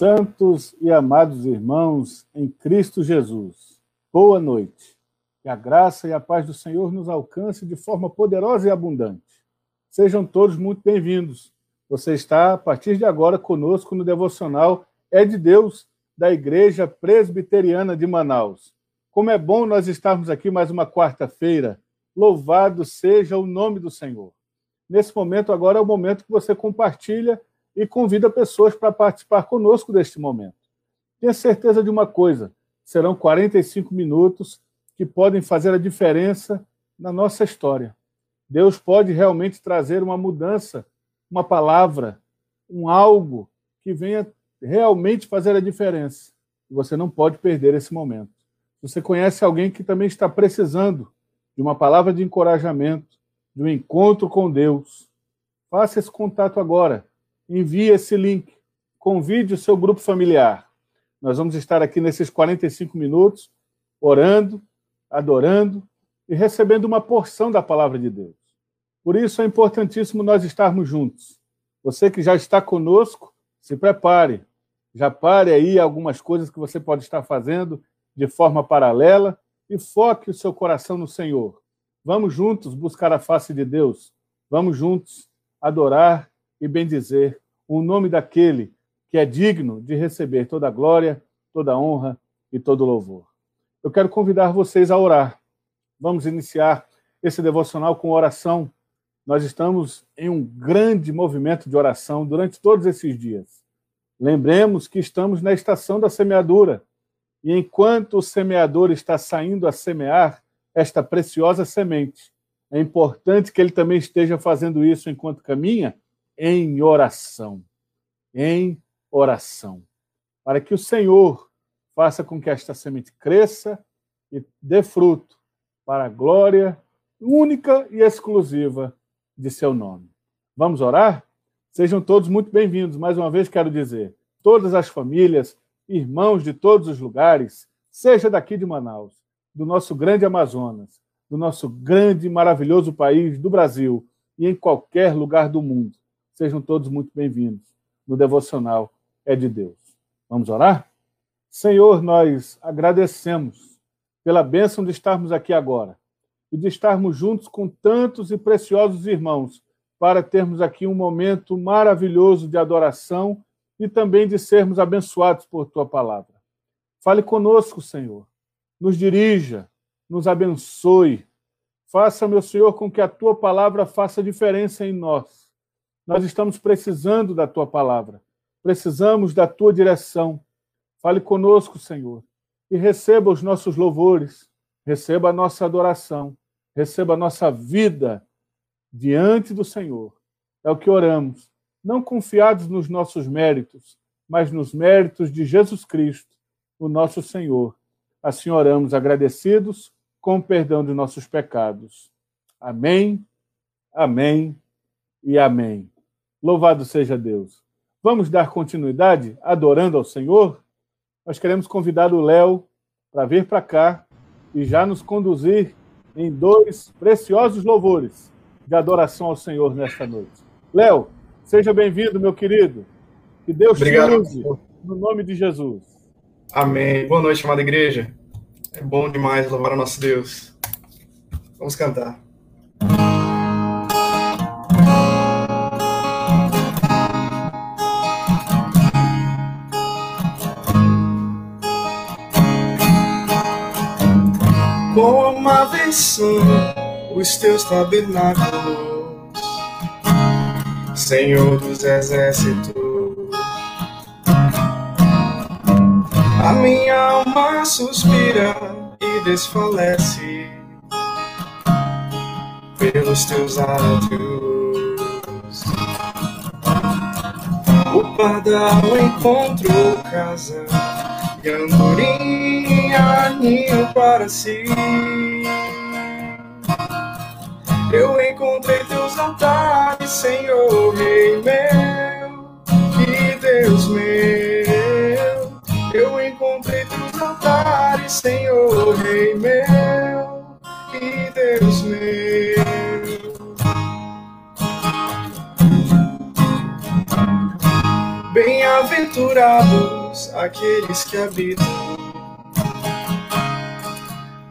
Santos e amados irmãos em Cristo Jesus, boa noite. Que a graça e a paz do Senhor nos alcance de forma poderosa e abundante. Sejam todos muito bem-vindos. Você está, a partir de agora, conosco no devocional É de Deus, da Igreja Presbiteriana de Manaus. Como é bom nós estarmos aqui mais uma quarta-feira. Louvado seja o nome do Senhor. Nesse momento, agora é o momento que você compartilha e convida pessoas para participar conosco deste momento. Tenha certeza de uma coisa: serão 45 minutos que podem fazer a diferença na nossa história. Deus pode realmente trazer uma mudança, uma palavra, um algo que venha realmente fazer a diferença. E você não pode perder esse momento. Você conhece alguém que também está precisando de uma palavra de encorajamento, de um encontro com Deus? Faça esse contato agora envie esse link, convide o seu grupo familiar. Nós vamos estar aqui nesses 45 minutos, orando, adorando e recebendo uma porção da palavra de Deus. Por isso é importantíssimo nós estarmos juntos. Você que já está conosco, se prepare. Já pare aí algumas coisas que você pode estar fazendo de forma paralela e foque o seu coração no Senhor. Vamos juntos buscar a face de Deus. Vamos juntos adorar e bendizer o nome daquele que é digno de receber toda a glória, toda a honra e todo o louvor. Eu quero convidar vocês a orar. Vamos iniciar esse devocional com oração. Nós estamos em um grande movimento de oração durante todos esses dias. Lembremos que estamos na estação da semeadura. E enquanto o semeador está saindo a semear esta preciosa semente, é importante que ele também esteja fazendo isso enquanto caminha em oração. Em oração. Para que o Senhor faça com que esta semente cresça e dê fruto para a glória única e exclusiva de seu nome. Vamos orar? Sejam todos muito bem-vindos. Mais uma vez quero dizer, todas as famílias, irmãos de todos os lugares, seja daqui de Manaus, do nosso grande Amazonas, do nosso grande e maravilhoso país, do Brasil e em qualquer lugar do mundo. Sejam todos muito bem-vindos no devocional É de Deus. Vamos orar? Senhor, nós agradecemos pela bênção de estarmos aqui agora e de estarmos juntos com tantos e preciosos irmãos para termos aqui um momento maravilhoso de adoração e também de sermos abençoados por tua palavra. Fale conosco, Senhor. Nos dirija, nos abençoe. Faça, meu Senhor, com que a tua palavra faça diferença em nós nós estamos precisando da tua palavra, precisamos da tua direção. Fale conosco, Senhor, e receba os nossos louvores, receba a nossa adoração, receba a nossa vida diante do Senhor. É o que oramos, não confiados nos nossos méritos, mas nos méritos de Jesus Cristo, o nosso Senhor. Assim oramos agradecidos com o perdão de nossos pecados. Amém, amém e amém. Louvado seja Deus. Vamos dar continuidade adorando ao Senhor? Nós queremos convidar o Léo para vir para cá e já nos conduzir em dois preciosos louvores de adoração ao Senhor nesta noite. Léo, seja bem-vindo, meu querido. Que Deus Obrigado. te use, no nome de Jesus. Amém. Boa noite, amada igreja. É bom demais louvar a nosso Deus. Vamos cantar. Vez são os teus tabernáculos, Senhor dos exércitos. A minha alma suspira e desfalece pelos teus átrios. O pardal encontrou casa e andorinha ninho para si. Eu encontrei teus altares, Senhor, Rei meu e Deus meu. Eu encontrei teus altares, Senhor, Rei meu e Deus meu. Bem-aventurado Aqueles que habitam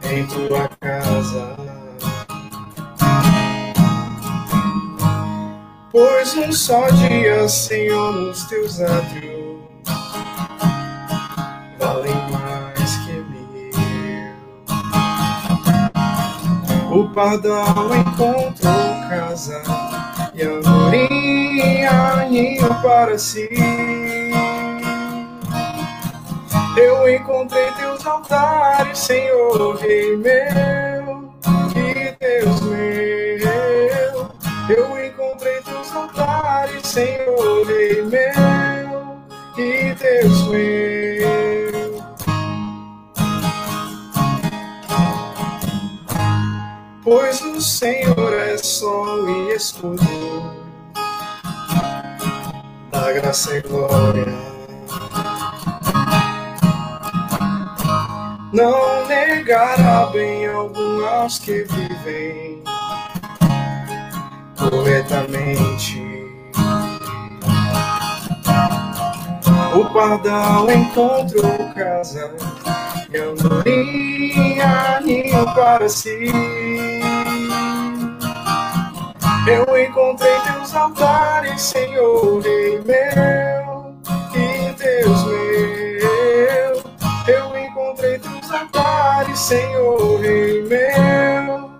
em tua casa. Pois um só dia, Senhor, nos teus átrios valem mais que mil. O pardal encontrou casa e andorinha ninho para si. Eu encontrei teus altares, Senhor, Rei meu, e Deus meu. Eu encontrei teus altares, Senhor, Rei meu, e Deus meu. Pois o Senhor é sol e escudo, da graça e glória não negará bem algum aos que vivem corretamente. O pardal encontrou casa e andorinha ninho para si. Eu encontrei teus altares, Senhor, Rei meu Senhor, Rei meu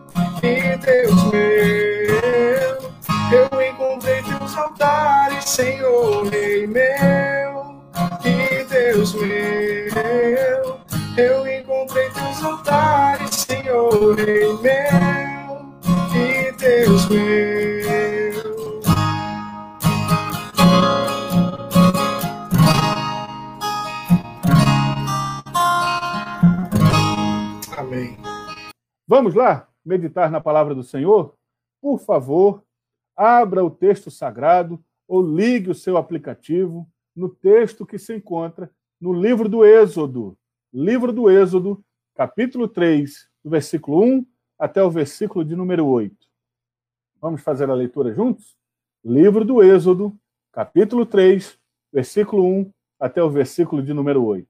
e Deus meu. Eu encontrei teus altares, Senhor, Rei meu e Deus meu. Eu encontrei teus altares, Senhor, Rei meu e Deus meu. Vamos lá meditar na palavra do Senhor? Por favor, abra o texto sagrado ou ligue o seu aplicativo no texto que se encontra no livro do Êxodo. Livro do Êxodo, capítulo 3, do versículo 1 até o versículo de número 8. Vamos fazer a leitura juntos? Livro do Êxodo, capítulo 3, versículo 1 até o versículo de número 8.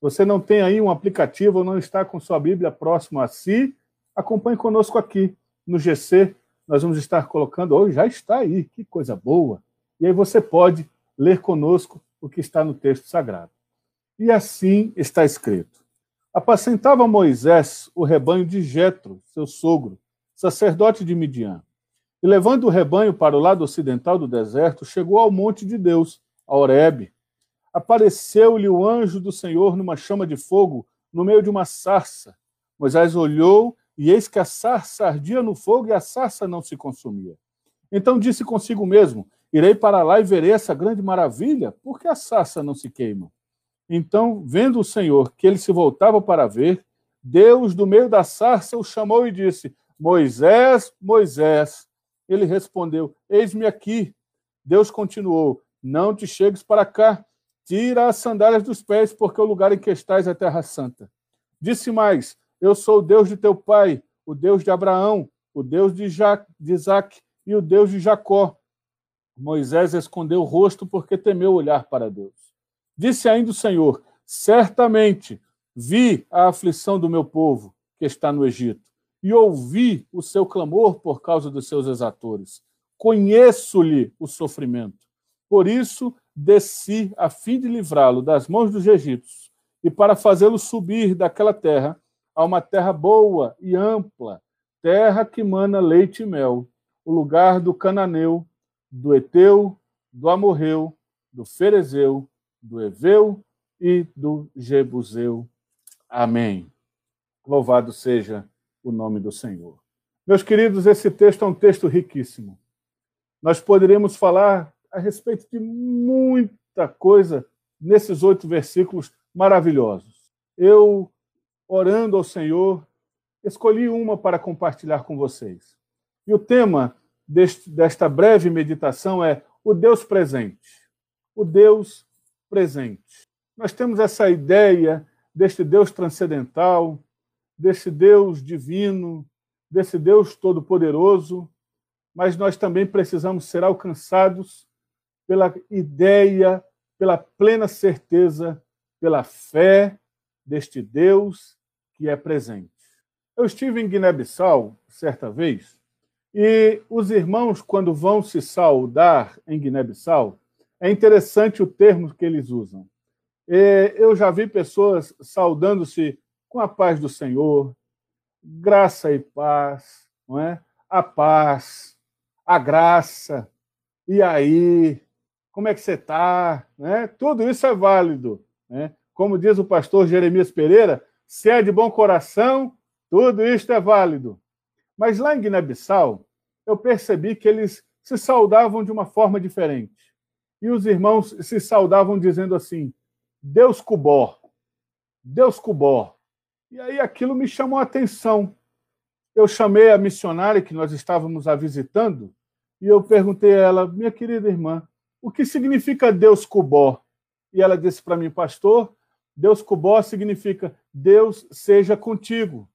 Você não tem aí um aplicativo ou não está com sua Bíblia próximo a si, acompanhe conosco aqui no GC. Nós vamos estar colocando, hoje já está aí, que coisa boa. E aí você pode ler conosco o que está no texto sagrado. E assim está escrito: Apacentava Moisés o rebanho de Jetro, seu sogro, sacerdote de Midian. E levando o rebanho para o lado ocidental do deserto, chegou ao monte de Deus, a Horebe. Apareceu-lhe o anjo do Senhor numa chama de fogo, no meio de uma sarça. Moisés olhou, e eis que a sarça ardia no fogo e a sarça não se consumia. Então disse consigo mesmo: Irei para lá e verei essa grande maravilha, porque a sarça não se queima. Então, vendo o Senhor que ele se voltava para ver, Deus, do meio da sarça, o chamou e disse: Moisés, Moisés. Ele respondeu: Eis-me aqui. Deus continuou: Não te chegues para cá. Tira as sandálias dos pés, porque o lugar em que estás é terra santa. Disse mais: Eu sou o Deus de teu pai, o Deus de Abraão, o Deus de, de Isaac e o Deus de Jacó. Moisés escondeu o rosto porque temeu olhar para Deus. Disse ainda o Senhor: Certamente vi a aflição do meu povo que está no Egito e ouvi o seu clamor por causa dos seus exatores. Conheço-lhe o sofrimento. Por isso desci a fim de livrá-lo das mãos dos egípcios e para fazê-lo subir daquela terra a uma terra boa e ampla, terra que mana leite e mel, o lugar do cananeu, do eteu, do amorreu, do ferezeu, do eveu e do jebuseu. Amém. Louvado seja o nome do Senhor. Meus queridos, esse texto é um texto riquíssimo. Nós poderíamos falar a respeito de muita coisa nesses oito versículos maravilhosos. Eu, orando ao Senhor, escolhi uma para compartilhar com vocês. E o tema deste, desta breve meditação é o Deus presente. O Deus presente. Nós temos essa ideia deste Deus transcendental, desse Deus divino, desse Deus todo-poderoso, mas nós também precisamos ser alcançados pela ideia pela plena certeza, pela fé deste Deus que é presente. Eu estive em Guiné-Bissau certa vez e os irmãos, quando vão se saudar em Guiné-Bissau, é interessante o termo que eles usam. Eu já vi pessoas saudando-se com a paz do Senhor, graça e paz, não é? A paz, a graça. E aí, como é que você está? Né? Tudo isso é válido. Né? Como diz o pastor Jeremias Pereira, se é de bom coração, tudo isto é válido. Mas lá em Guiné-Bissau, eu percebi que eles se saudavam de uma forma diferente. E os irmãos se saudavam dizendo assim: Deus Cubó, Deus Cubó. E aí aquilo me chamou a atenção. Eu chamei a missionária que nós estávamos a visitando e eu perguntei a ela, minha querida irmã, o que significa Deus Cubó? E ela disse para mim, pastor, Deus Cubó significa Deus seja contigo.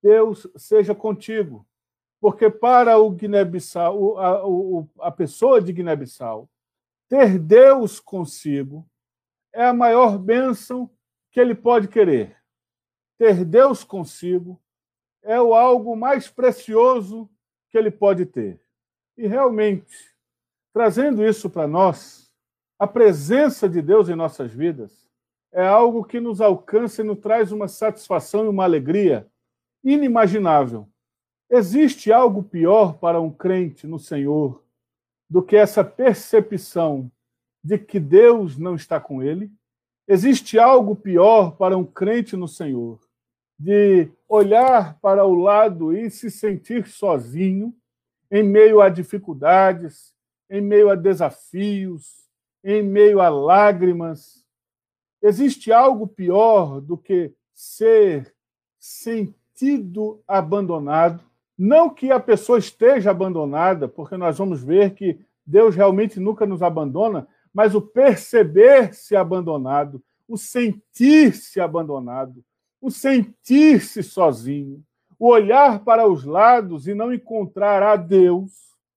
Deus seja contigo. Porque para o Guiné-Bissau, a, a pessoa de Guiné-Bissau, ter Deus consigo é a maior bênção que ele pode querer. Ter Deus consigo é o algo mais precioso que ele pode ter. E realmente, trazendo isso para nós, a presença de Deus em nossas vidas é algo que nos alcança e nos traz uma satisfação e uma alegria inimaginável. Existe algo pior para um crente no Senhor do que essa percepção de que Deus não está com ele? Existe algo pior para um crente no Senhor de olhar para o lado e se sentir sozinho em meio a dificuldades, em meio a desafios, em meio a lágrimas. Existe algo pior do que ser sentido abandonado? Não que a pessoa esteja abandonada, porque nós vamos ver que Deus realmente nunca nos abandona, mas o perceber-se abandonado, o sentir-se abandonado, o sentir-se sozinho, o olhar para os lados e não encontrar a Deus,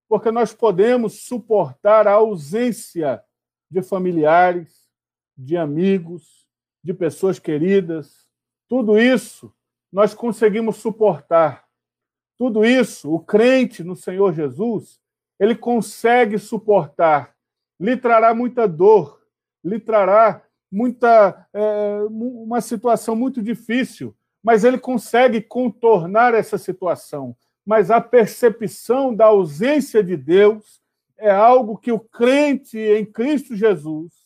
porque nós podemos suportar a ausência de familiares, de amigos, de pessoas queridas. Tudo isso nós conseguimos suportar. Tudo isso, o crente no Senhor Jesus, ele consegue suportar. Lhe trará muita dor, lhe trará muita é, uma situação muito difícil, mas ele consegue contornar essa situação. Mas a percepção da ausência de Deus é algo que o crente em Cristo Jesus,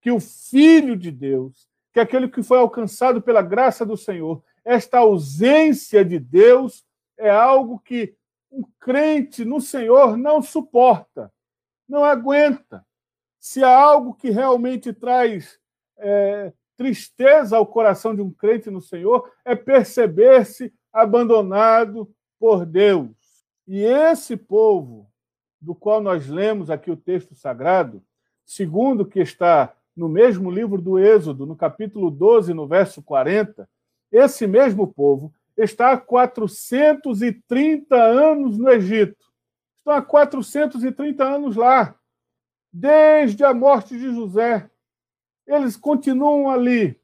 que o Filho de Deus, que aquele que foi alcançado pela graça do Senhor, esta ausência de Deus é algo que um crente no Senhor não suporta, não aguenta. Se há algo que realmente traz é, tristeza ao coração de um crente no Senhor é perceber-se abandonado por Deus. E esse povo, do qual nós lemos aqui o texto sagrado, segundo que está no mesmo livro do Êxodo, no capítulo 12, no verso 40, esse mesmo povo está há 430 anos no Egito. Estão há 430 anos lá, desde a morte de José eles continuam ali.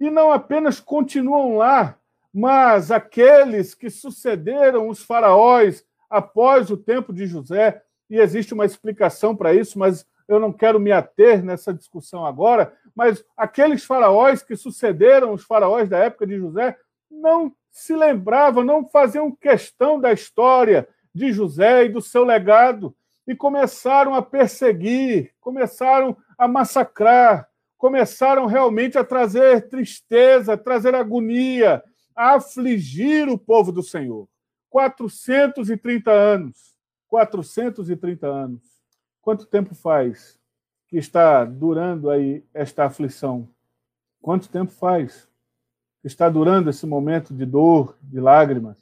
E não apenas continuam lá, mas aqueles que sucederam os faraós após o tempo de José, e existe uma explicação para isso, mas eu não quero me ater nessa discussão agora, mas aqueles faraós que sucederam os faraós da época de José não se lembravam, não faziam questão da história de José e do seu legado, e começaram a perseguir, começaram a massacrar, começaram realmente a trazer tristeza, a trazer agonia, a afligir o povo do Senhor. 430 anos. 430 anos. Quanto tempo faz que está durando aí esta aflição? Quanto tempo faz que está durando esse momento de dor, de lágrimas?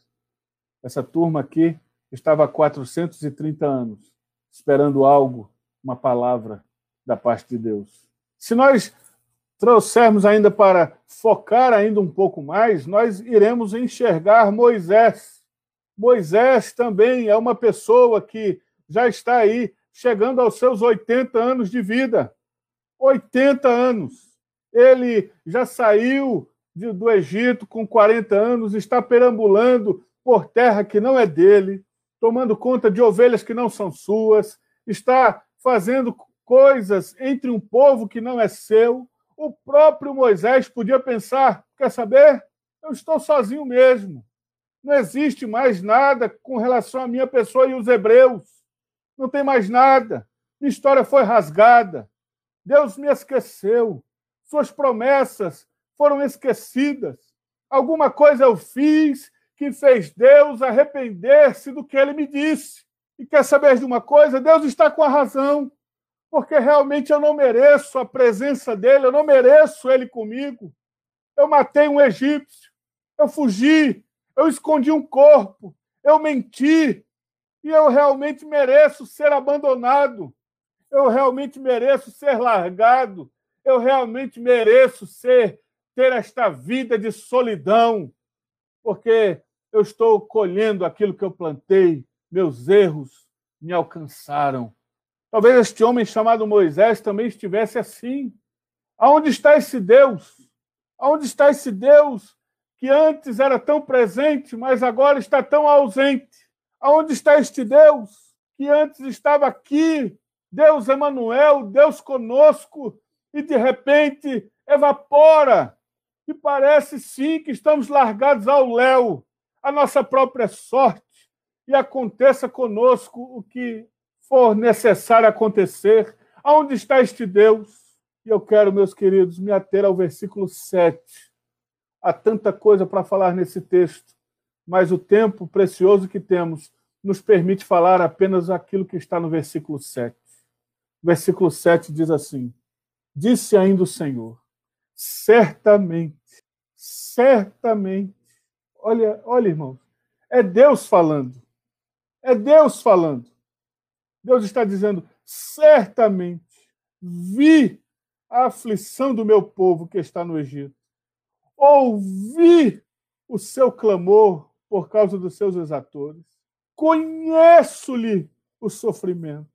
Essa turma aqui estava há 430 anos esperando algo, uma palavra da parte de Deus. Se nós trouxermos ainda para focar ainda um pouco mais, nós iremos enxergar Moisés. Moisés também é uma pessoa que já está aí chegando aos seus 80 anos de vida. 80 anos. Ele já saiu de, do Egito com 40 anos, está perambulando por terra que não é dele, tomando conta de ovelhas que não são suas, está fazendo coisas entre um povo que não é seu. O próprio Moisés podia pensar: quer saber? Eu estou sozinho mesmo. Não existe mais nada com relação à minha pessoa e os hebreus. Não tem mais nada. Minha história foi rasgada. Deus me esqueceu. Suas promessas foram esquecidas. Alguma coisa eu fiz que fez Deus arrepender-se do que ele me disse. E quer saber de uma coisa? Deus está com a razão, porque realmente eu não mereço a presença dele, eu não mereço ele comigo. Eu matei um egípcio, eu fugi, eu escondi um corpo, eu menti, e eu realmente mereço ser abandonado, eu realmente mereço ser largado, eu realmente mereço ser ter esta vida de solidão, porque eu estou colhendo aquilo que eu plantei, meus erros me alcançaram. Talvez este homem chamado Moisés também estivesse assim. Aonde está esse Deus? Aonde está esse Deus que antes era tão presente, mas agora está tão ausente? Aonde está este Deus que antes estava aqui, Deus Emanuel, Deus conosco, e de repente evapora e parece sim que estamos largados ao léu, a nossa própria sorte, e aconteça conosco o que for necessário acontecer. Aonde está este Deus? E eu quero, meus queridos, me ater ao versículo 7. Há tanta coisa para falar nesse texto, mas o tempo precioso que temos nos permite falar apenas aquilo que está no versículo 7. O versículo 7 diz assim: Disse ainda o Senhor: certamente, certamente. Olha, olha, irmãos, é Deus falando. É Deus falando. Deus está dizendo: certamente vi a aflição do meu povo que está no Egito. Ouvi o seu clamor por causa dos seus exatores. Conheço-lhe o sofrimento.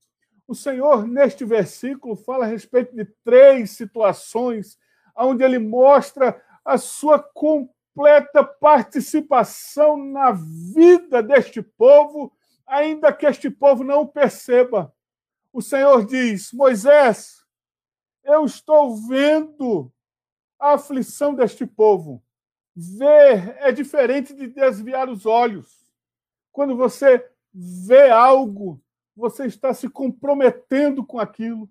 O Senhor, neste versículo, fala a respeito de três situações onde ele mostra a sua completa participação na vida deste povo, ainda que este povo não perceba. O Senhor diz: Moisés, eu estou vendo a aflição deste povo. Ver é diferente de desviar os olhos. Quando você vê algo, você está se comprometendo com aquilo.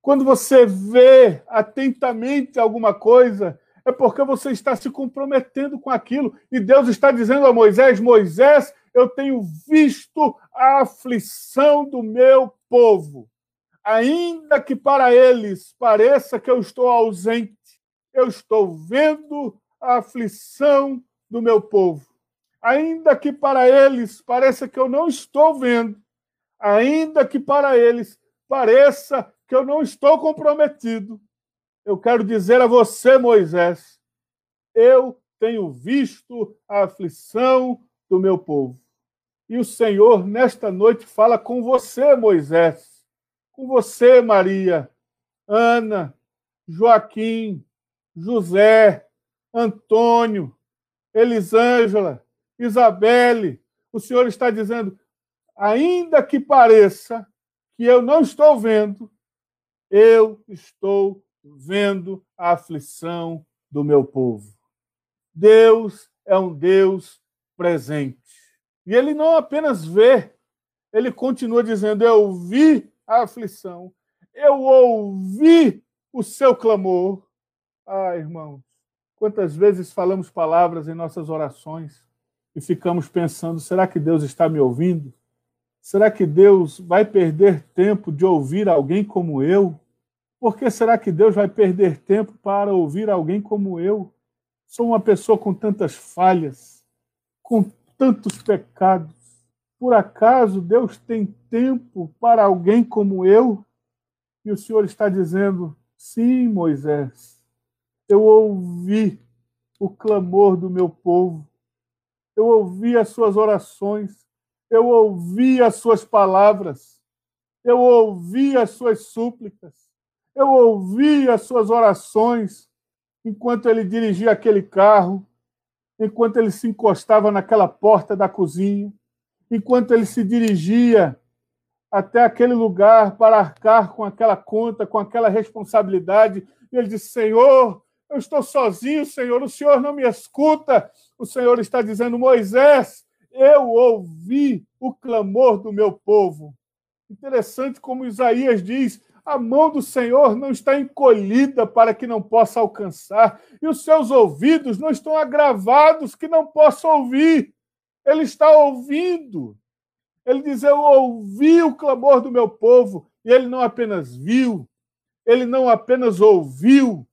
Quando você vê atentamente alguma coisa, é porque você está se comprometendo com aquilo. E Deus está dizendo a Moisés: Moisés, eu tenho visto a aflição do meu povo. Ainda que para eles pareça que eu estou ausente, eu estou vendo a aflição do meu povo. Ainda que para eles pareça que eu não estou vendo, ainda que para eles pareça que eu não estou comprometido. Eu quero dizer a você, Moisés, eu tenho visto a aflição do meu povo. E o Senhor, nesta noite, fala com você, Moisés, com você, Maria, Ana, Joaquim, José, Antônio, Elisângela, Isabelle. O Senhor está dizendo, ainda que pareça que eu não estou vendo, eu estou vendo a aflição do meu povo. Deus é um Deus presente. E ele não apenas vê, ele continua dizendo: Eu vi a aflição, eu ouvi o seu clamor. Ah, irmãos, quantas vezes falamos palavras em nossas orações e ficamos pensando: será que Deus está me ouvindo? Será que Deus vai perder tempo de ouvir alguém como eu? Por que será que Deus vai perder tempo para ouvir alguém como eu? Sou uma pessoa com tantas falhas, com tantos pecados. Por acaso Deus tem tempo para alguém como eu? E o Senhor está dizendo: sim, Moisés, eu ouvi o clamor do meu povo, eu ouvi as suas orações, eu ouvi as suas palavras, eu ouvi as suas súplicas. Eu ouvi as suas orações enquanto ele dirigia aquele carro, enquanto ele se encostava naquela porta da cozinha, enquanto ele se dirigia até aquele lugar para arcar com aquela conta, com aquela responsabilidade. Ele disse: Senhor, eu estou sozinho, Senhor, o Senhor não me escuta. O Senhor está dizendo: Moisés, eu ouvi o clamor do meu povo. Interessante como Isaías diz: a mão do Senhor não está encolhida para que não possa alcançar, e os seus ouvidos não estão agravados que não possa ouvir. Ele está ouvindo. Ele diz: Eu ouvi o clamor do meu povo, e ele não apenas viu, ele não apenas ouviu,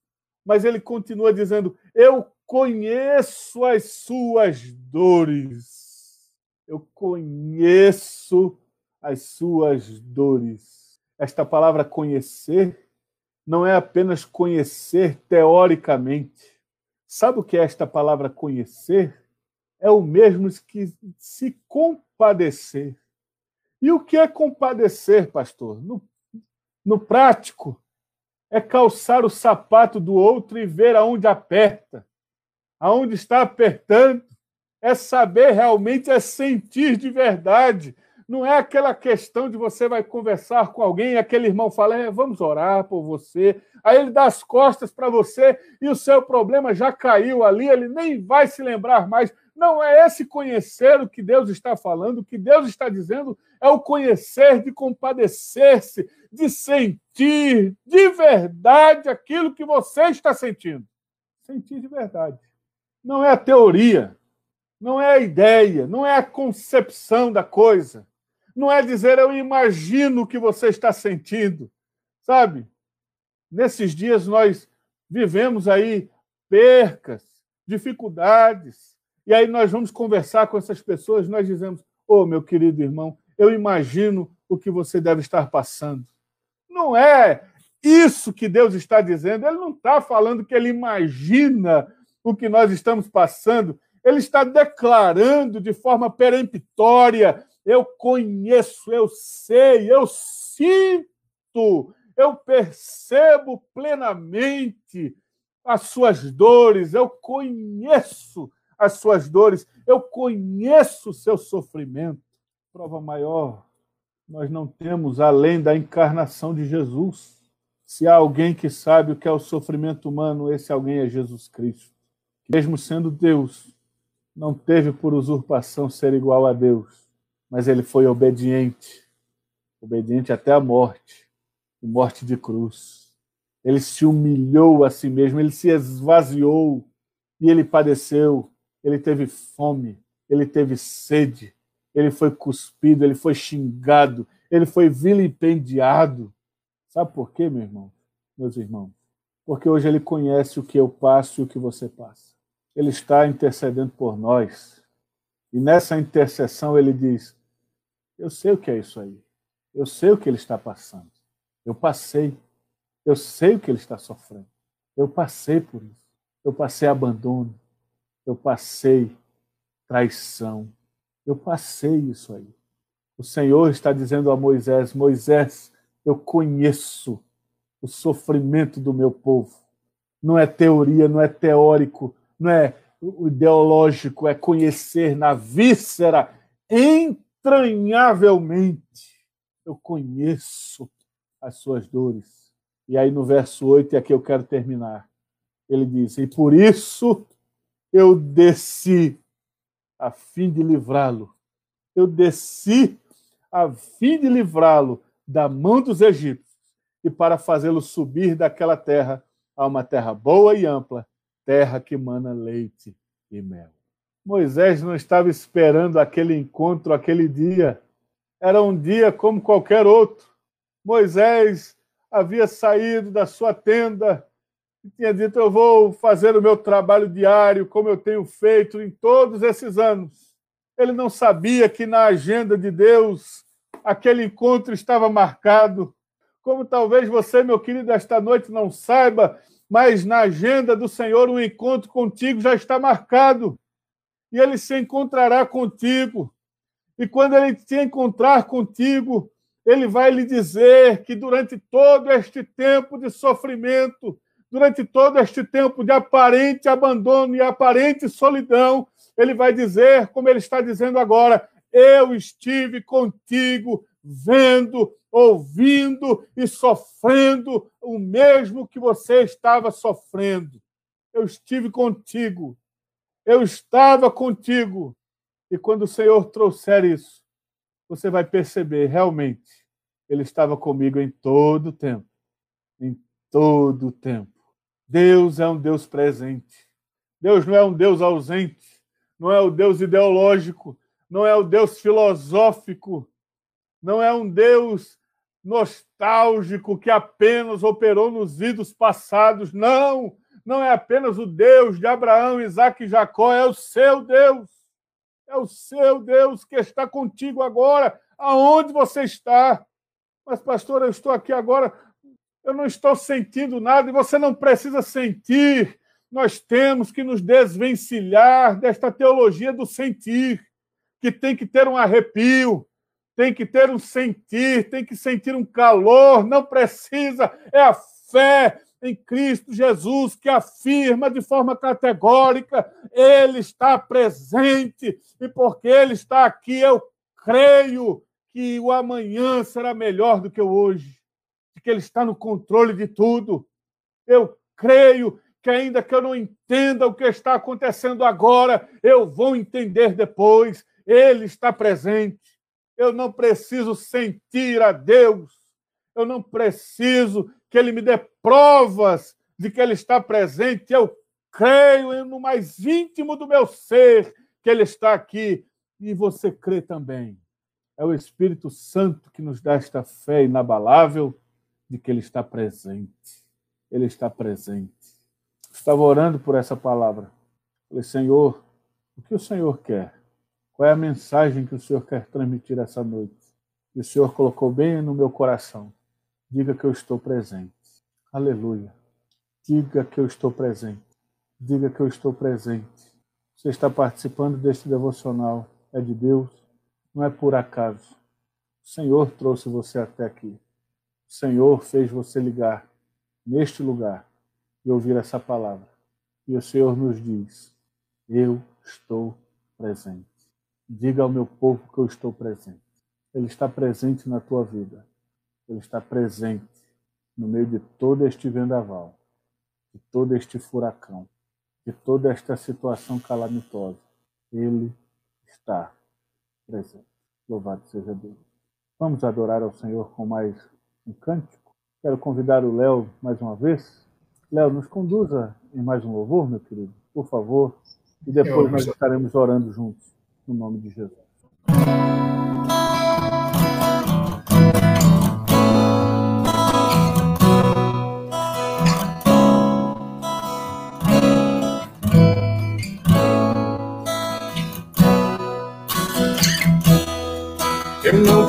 mas ele continua dizendo: Eu conheço as suas dores. Eu conheço as suas dores. Esta palavra conhecer não é apenas conhecer teoricamente. Sabe o que é esta palavra conhecer? É o mesmo que se compadecer. E o que é compadecer, pastor? No, no prático, é calçar o sapato do outro e ver aonde aperta, aonde está apertando. É saber realmente, é sentir de verdade. Não é aquela questão de você vai conversar com alguém aquele irmão fala, é, vamos orar por você. Aí ele dá as costas para você e o seu problema já caiu ali, ele nem vai se lembrar mais. Não é esse conhecer o que Deus está falando, o que Deus está dizendo é o conhecer de compadecer-se, de sentir de verdade aquilo que você está sentindo. Sentir de verdade. Não é a teoria, não é a ideia, não é a concepção da coisa. Não é dizer eu imagino o que você está sentindo. Sabe? Nesses dias nós vivemos aí percas, dificuldades, e aí nós vamos conversar com essas pessoas, nós dizemos: "Ô, oh, meu querido irmão, eu imagino o que você deve estar passando". Não é isso que Deus está dizendo. Ele não está falando que ele imagina o que nós estamos passando. Ele está declarando de forma peremptória: eu conheço, eu sei, eu sinto, eu percebo plenamente as suas dores, eu conheço as suas dores, eu conheço o seu sofrimento. Prova maior, nós não temos além da encarnação de Jesus. Se há alguém que sabe o que é o sofrimento humano, esse alguém é Jesus Cristo. Mesmo sendo Deus, não teve por usurpação ser igual a Deus, mas ele foi obediente, obediente até a morte, morte de cruz. Ele se humilhou a si mesmo, ele se esvaziou e ele padeceu, ele teve fome, ele teve sede, ele foi cuspido, ele foi xingado, ele foi vilipendiado. Sabe por quê, meu irmão? Meus irmãos? Porque hoje ele conhece o que eu passo e o que você passa ele está intercedendo por nós. E nessa intercessão ele diz: Eu sei o que é isso aí. Eu sei o que ele está passando. Eu passei. Eu sei o que ele está sofrendo. Eu passei por isso. Eu passei abandono. Eu passei traição. Eu passei isso aí. O Senhor está dizendo a Moisés: Moisés, eu conheço o sofrimento do meu povo. Não é teoria, não é teórico, não é ideológico, é conhecer na víscera, entranhavelmente. Eu conheço as suas dores. E aí no verso 8 é que eu quero terminar. Ele diz: E por isso eu desci a fim de livrá-lo. Eu desci a fim de livrá-lo da mão dos egípcios e para fazê-lo subir daquela terra a uma terra boa e ampla, terra que mana leite e mel. Moisés não estava esperando aquele encontro, aquele dia. Era um dia como qualquer outro. Moisés havia saído da sua tenda e tinha dito: Eu vou fazer o meu trabalho diário, como eu tenho feito em todos esses anos. Ele não sabia que na agenda de Deus aquele encontro estava marcado. Como talvez você, meu querido, esta noite não saiba, mas na agenda do Senhor o encontro contigo já está marcado. E ele se encontrará contigo. E quando ele se encontrar contigo, ele vai lhe dizer que durante todo este tempo de sofrimento, durante todo este tempo de aparente abandono e aparente solidão, ele vai dizer, como ele está dizendo agora: Eu estive contigo, vendo, ouvindo e sofrendo o mesmo que você estava sofrendo. Eu estive contigo, eu estava contigo. E quando o Senhor trouxer isso, você vai perceber realmente ele estava comigo em todo o tempo. Em todo o tempo. Deus é um Deus presente. Deus não é um Deus ausente. Não é o Deus ideológico. Não é o Deus filosófico. Não é um Deus nostálgico que apenas operou nos idos passados. Não! Não é apenas o Deus de Abraão, Isaac e Jacó. É o seu Deus. É o seu Deus que está contigo agora, aonde você está. Mas, pastor, eu estou aqui agora, eu não estou sentindo nada e você não precisa sentir. Nós temos que nos desvencilhar desta teologia do sentir, que tem que ter um arrepio, tem que ter um sentir, tem que sentir um calor, não precisa, é a fé em Cristo Jesus que afirma de forma categórica: Ele está presente, e porque Ele está aqui, eu creio que o amanhã será melhor do que o hoje, de que Ele está no controle de tudo. Eu creio que, ainda que eu não entenda o que está acontecendo agora, eu vou entender depois. Ele está presente. Eu não preciso sentir a Deus. Eu não preciso que Ele me dê provas de que Ele está presente. Eu creio no mais íntimo do meu ser que Ele está aqui. E você crê também. É o Espírito Santo que nos dá esta fé inabalável de que Ele está presente. Ele está presente. Estava orando por essa palavra. Falei, Senhor, o que o Senhor quer? Qual é a mensagem que o Senhor quer transmitir essa noite? E o Senhor colocou bem no meu coração. Diga que eu estou presente. Aleluia. Diga que eu estou presente. Diga que eu estou presente. Você está participando deste devocional. É de Deus não é por acaso. O Senhor trouxe você até aqui. O Senhor fez você ligar neste lugar e ouvir essa palavra. E o Senhor nos diz: Eu estou presente. Diga ao meu povo que eu estou presente. Ele está presente na tua vida. Ele está presente no meio de todo este vendaval, de todo este furacão, de toda esta situação calamitosa. Ele está presente. Louvado seja Deus. Vamos adorar ao Senhor com mais um cântico. Quero convidar o Léo mais uma vez. Léo, nos conduza em mais um louvor, meu querido, por favor. E depois nós estaremos orando juntos, no nome de Jesus.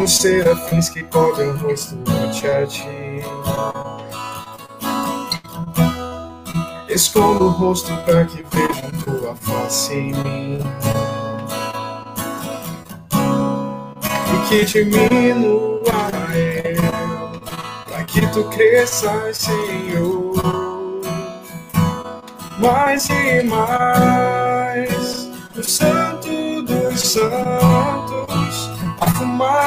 Como serafins que cobrem o rosto ante a ti. Escondo o rosto para que vejam tua face em mim. E que diminua eu, para que tu cresças, Senhor. Mais e mais, o Santo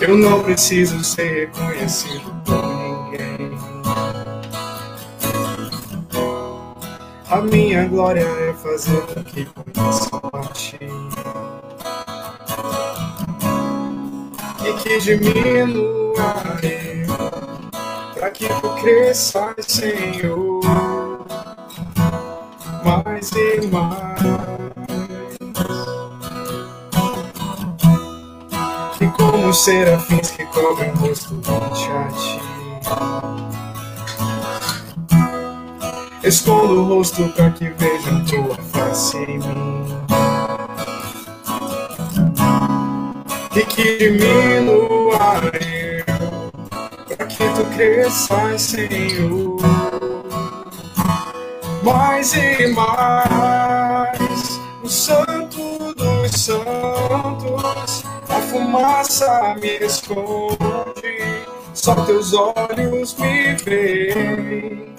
Eu não preciso ser reconhecido por ninguém. A minha glória é fazer com que conheçam a ti. E que diminua eu, para que tu cresças, Senhor, mais e mais. Os serafins que cobrem o rosto ante a ti. Escondo o rosto para que vejam tua face em mim. E que diminua eu, para que tu cresças, Senhor. Mais e mais, fumaça me esconde, só teus olhos me veem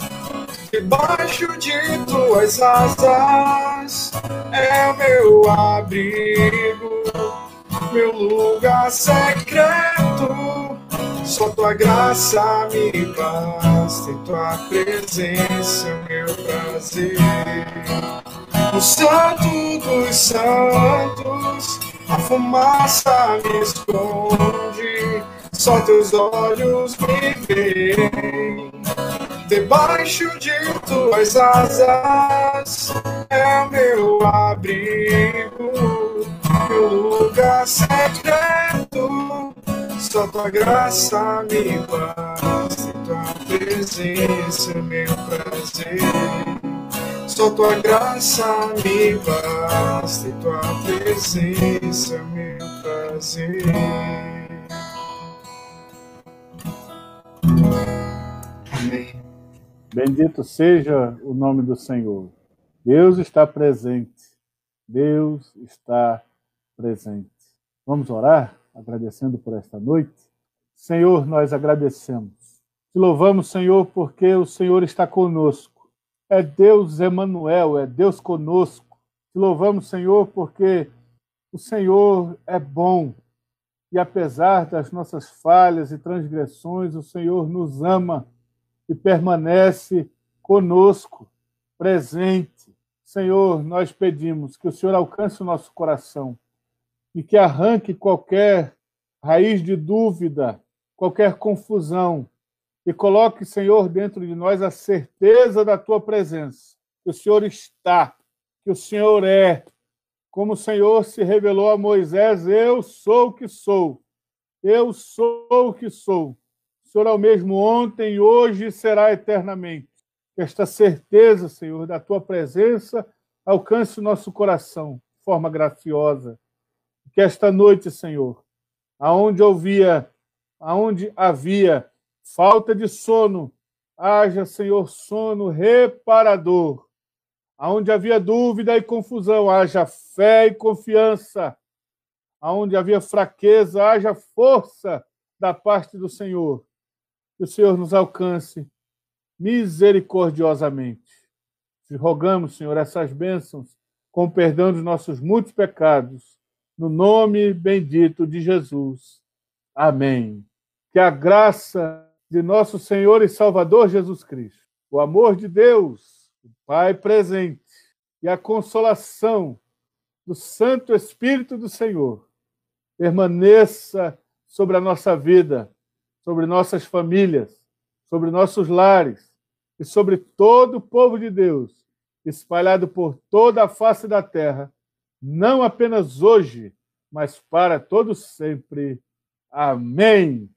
Debaixo de tuas asas é o meu abrigo, meu lugar secreto. Só tua graça me basta e tua presença é meu prazer. O Santo dos Santos, a fumaça me esconde, só teus olhos me veem Debaixo de tuas asas é meu abrigo, meu lugar secreto. Só tua graça me basta, tua presença é meu prazer. Só tua graça me basta, e tua presença meu prazer. Amém. Bendito seja o nome do Senhor. Deus está presente. Deus está presente. Vamos orar, agradecendo por esta noite. Senhor, nós agradecemos. Te louvamos, Senhor, porque o Senhor está conosco. É Deus Emanuel, é Deus conosco. Te louvamos, Senhor, porque o Senhor é bom. E apesar das nossas falhas e transgressões, o Senhor nos ama e permanece conosco, presente. Senhor, nós pedimos que o Senhor alcance o nosso coração e que arranque qualquer raiz de dúvida, qualquer confusão e coloque, Senhor, dentro de nós a certeza da tua presença. Que o Senhor está, que o Senhor é. Como o Senhor se revelou a Moisés, eu sou o que sou. Eu sou o que sou. O Senhor é o mesmo ontem, hoje e será eternamente. Esta certeza, Senhor, da tua presença alcance o nosso coração de forma graciosa. Que esta noite, Senhor, aonde havia, aonde havia falta de sono, haja, Senhor, sono reparador. Aonde havia dúvida e confusão, haja fé e confiança. Aonde havia fraqueza, haja força da parte do Senhor que o Senhor nos alcance misericordiosamente. Te rogamos, Senhor, essas bênçãos com perdão dos nossos muitos pecados, no nome bendito de Jesus. Amém. Que a graça de nosso Senhor e Salvador Jesus Cristo, o amor de Deus, o Pai presente, e a consolação do Santo Espírito do Senhor permaneça sobre a nossa vida sobre nossas famílias, sobre nossos lares e sobre todo o povo de Deus, espalhado por toda a face da terra, não apenas hoje, mas para todos sempre. Amém.